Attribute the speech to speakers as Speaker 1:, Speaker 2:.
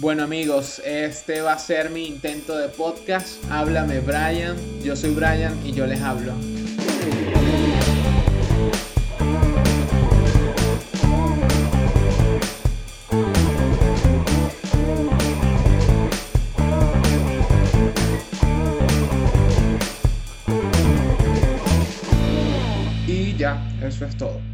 Speaker 1: Bueno amigos, este va a ser mi intento de podcast. Háblame Brian, yo soy Brian y yo les hablo. Y ya, eso es todo.